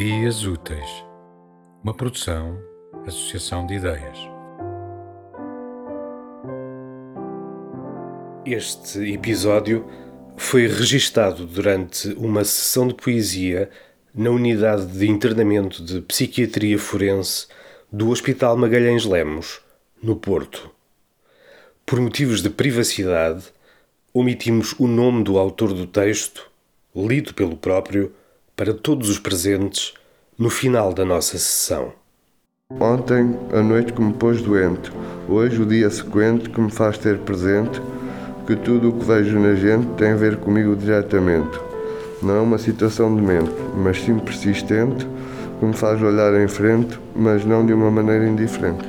Ideias Úteis, uma produção, associação de ideias. Este episódio foi registado durante uma sessão de poesia na unidade de internamento de psiquiatria forense do Hospital Magalhães Lemos, no Porto. Por motivos de privacidade, omitimos o nome do autor do texto, lido pelo próprio, para todos os presentes no final da nossa sessão. Ontem, a noite que me pôs doente, hoje, o dia sequente que me faz ter presente que tudo o que vejo na gente tem a ver comigo diretamente. Não é uma situação de mente, mas sim persistente, que me faz olhar em frente, mas não de uma maneira indiferente.